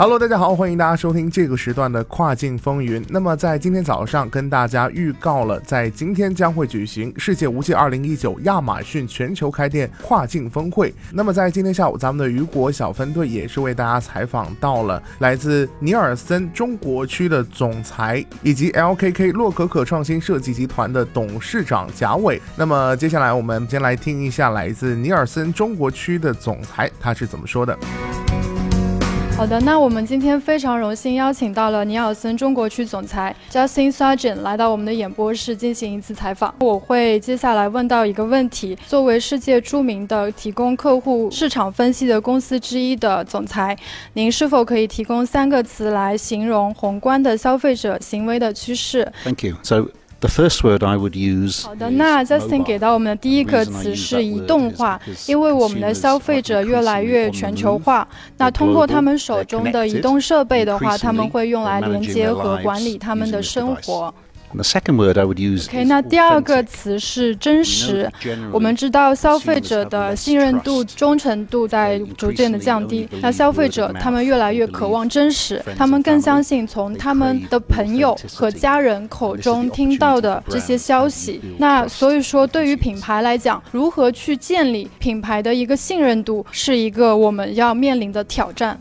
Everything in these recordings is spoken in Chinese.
Hello，大家好，欢迎大家收听这个时段的跨境风云。那么在今天早上跟大家预告了，在今天将会举行世界无界二零一九亚马逊全球开店跨境峰会。那么在今天下午，咱们的雨果小分队也是为大家采访到了来自尼尔森中国区的总裁，以及 LKK 洛可可创新设计集团的董事长贾伟。那么接下来我们先来听一下来自尼尔森中国区的总裁他是怎么说的。好的，那我们今天非常荣幸邀请到了尼尔森中国区总裁 Justin Sargent 来到我们的演播室进行一次采访。我会接下来问到一个问题：作为世界著名的提供客户市场分析的公司之一的总裁，您是否可以提供三个词来形容宏观的消费者行为的趋势？Thank you. So The first word I would use. 好的，那 Justin 给到我们的第一个词是移动化，因为我们的消费者越来越全球化，那通过他们手中的移动设备的话，他们会用来连接和管理他们的生活。The second word I would use. OK，那第二个词是真实。我们知道消费者的信任度、忠诚度在逐渐的降低。那消费者他们越来越渴望真实，他们更相信从他们的朋友和家人口中听到的这些消息。那所以说，对于品牌来讲，如何去建立品牌的一个信任度，是一个我们要面临的挑战。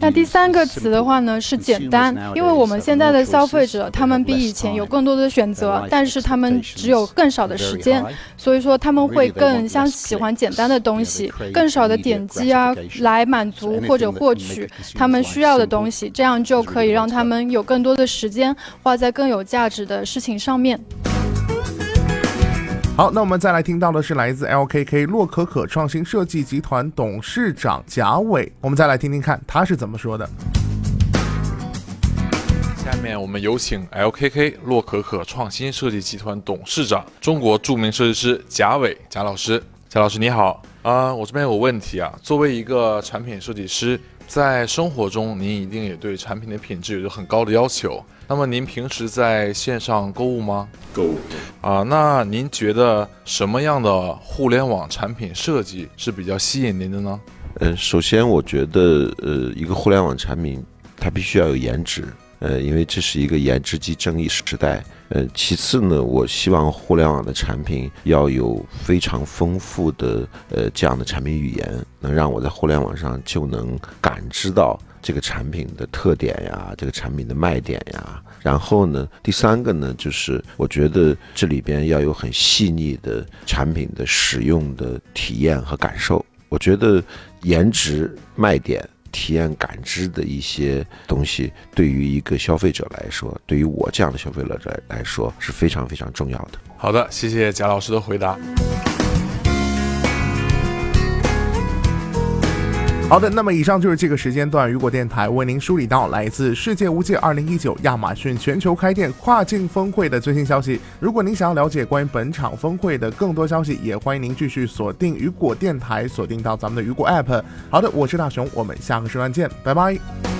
那第三个词的话呢是简单，因为我们现在的消费者他们比以前有更多的选择，但是他们只有更少的时间，所以说他们会更相喜欢简单的东西，更少的点击啊来满足或者获取他们需要的东西，这样就可以让他们有更多的时间花在更有价值的事情上面。好，那我们再来听到的是来自 LKK 洛可可创新设计集团董事长贾伟，我们再来听听看他是怎么说的。下面我们有请 LKK 洛可可创新设计集团董事长、中国著名设计师贾伟贾老师。贾老师你好啊，我这边有问题啊，作为一个产品设计师，在生活中您一定也对产品的品质有着很高的要求。那么您平时在线上购物吗？购物啊，那您觉得什么样的互联网产品设计是比较吸引您的呢？呃，首先我觉得，呃，一个互联网产品它必须要有颜值，呃，因为这是一个颜值即正义时代。呃，其次呢，我希望互联网的产品要有非常丰富的呃这样的产品语言，能让我在互联网上就能感知到。这个产品的特点呀，这个产品的卖点呀，然后呢，第三个呢，就是我觉得这里边要有很细腻的产品的使用的体验和感受。我觉得颜值、卖点、体验、感知的一些东西，对于一个消费者来说，对于我这样的消费者来来说是非常非常重要的。好的，谢谢贾老师的回答。好的，那么以上就是这个时间段雨果电台为您梳理到来自世界无界二零一九亚马逊全球开店跨境峰会的最新消息。如果您想要了解关于本场峰会的更多消息，也欢迎您继续锁定雨果电台，锁定到咱们的雨果 App。好的，我是大熊，我们下个时段见，拜拜。